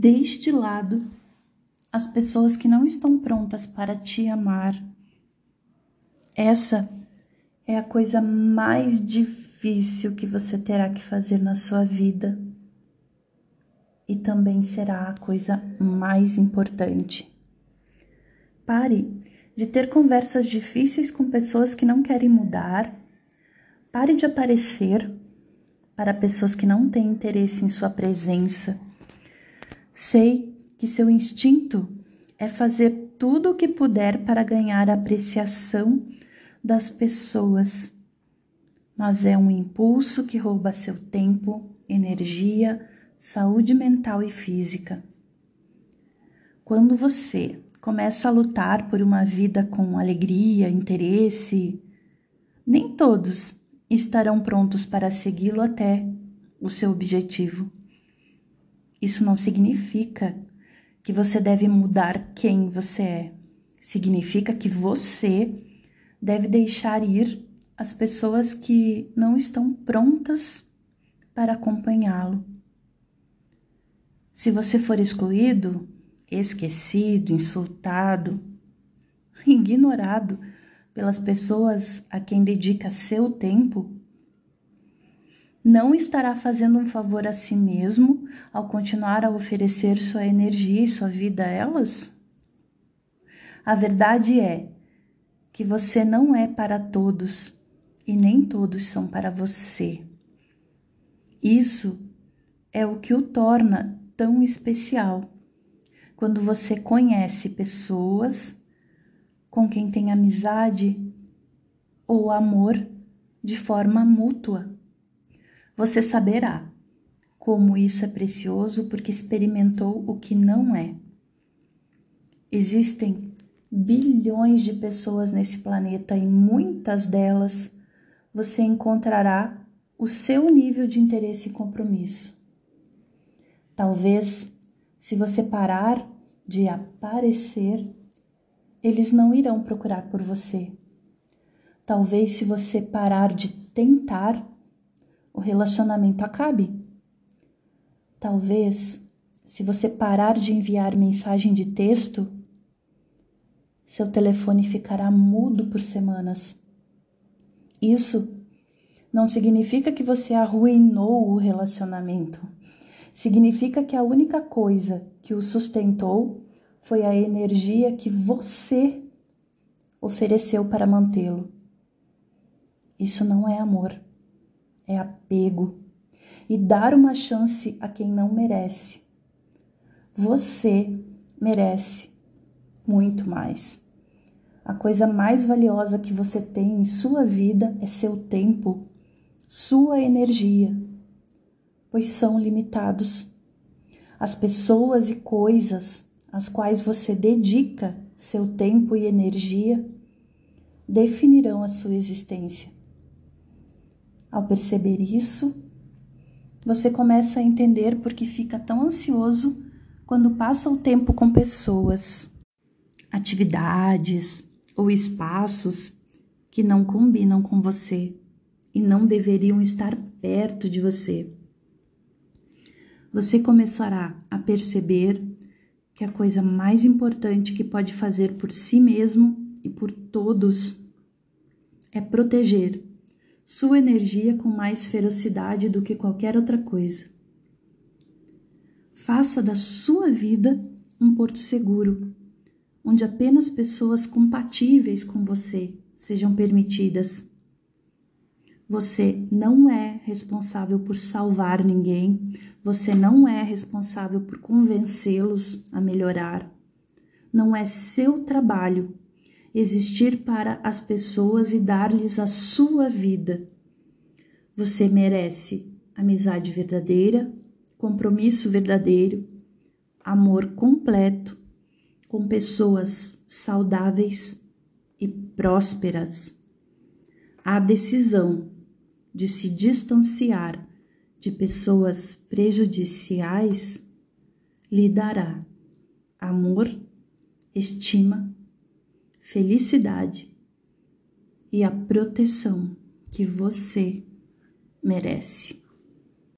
deixe de lado as pessoas que não estão prontas para te amar. Essa é a coisa mais difícil que você terá que fazer na sua vida. E também será a coisa mais importante. Pare de ter conversas difíceis com pessoas que não querem mudar. Pare de aparecer para pessoas que não têm interesse em sua presença. Sei que seu instinto é fazer tudo o que puder para ganhar a apreciação das pessoas, mas é um impulso que rouba seu tempo, energia, saúde mental e física. Quando você começa a lutar por uma vida com alegria, interesse, nem todos estarão prontos para segui-lo até o seu objetivo. Isso não significa que você deve mudar quem você é. Significa que você deve deixar ir as pessoas que não estão prontas para acompanhá-lo. Se você for excluído, esquecido, insultado, ignorado pelas pessoas a quem dedica seu tempo, não estará fazendo um favor a si mesmo ao continuar a oferecer sua energia e sua vida a elas? A verdade é que você não é para todos e nem todos são para você. Isso é o que o torna tão especial. Quando você conhece pessoas com quem tem amizade ou amor de forma mútua você saberá como isso é precioso porque experimentou o que não é. Existem bilhões de pessoas nesse planeta e muitas delas você encontrará o seu nível de interesse e compromisso. Talvez, se você parar de aparecer, eles não irão procurar por você. Talvez, se você parar de tentar, o relacionamento acabe. Talvez, se você parar de enviar mensagem de texto, seu telefone ficará mudo por semanas. Isso não significa que você arruinou o relacionamento. Significa que a única coisa que o sustentou foi a energia que você ofereceu para mantê-lo. Isso não é amor é apego e dar uma chance a quem não merece. Você merece muito mais. A coisa mais valiosa que você tem em sua vida é seu tempo, sua energia, pois são limitados. As pessoas e coisas às quais você dedica seu tempo e energia definirão a sua existência. Ao perceber isso, você começa a entender por que fica tão ansioso quando passa o tempo com pessoas, atividades ou espaços que não combinam com você e não deveriam estar perto de você. Você começará a perceber que a coisa mais importante que pode fazer por si mesmo e por todos é proteger sua energia com mais ferocidade do que qualquer outra coisa. Faça da sua vida um porto seguro, onde apenas pessoas compatíveis com você sejam permitidas. Você não é responsável por salvar ninguém, você não é responsável por convencê-los a melhorar. Não é seu trabalho existir para as pessoas e dar-lhes a sua vida. Você merece amizade verdadeira, compromisso verdadeiro, amor completo com pessoas saudáveis e prósperas. A decisão de se distanciar de pessoas prejudiciais lhe dará amor, estima felicidade e a proteção que você merece.